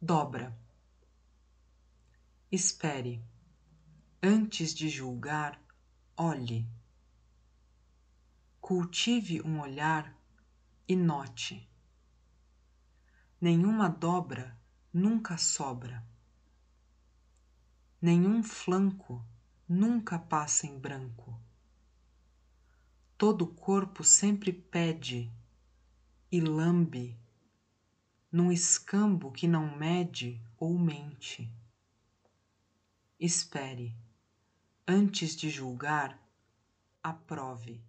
dobra. Espere. Antes de julgar, olhe. Cultive um olhar e note. Nenhuma dobra nunca sobra. Nenhum flanco nunca passa em branco. Todo corpo sempre pede e lambe num escambo que não mede ou mente. Espere, antes de julgar, aprove.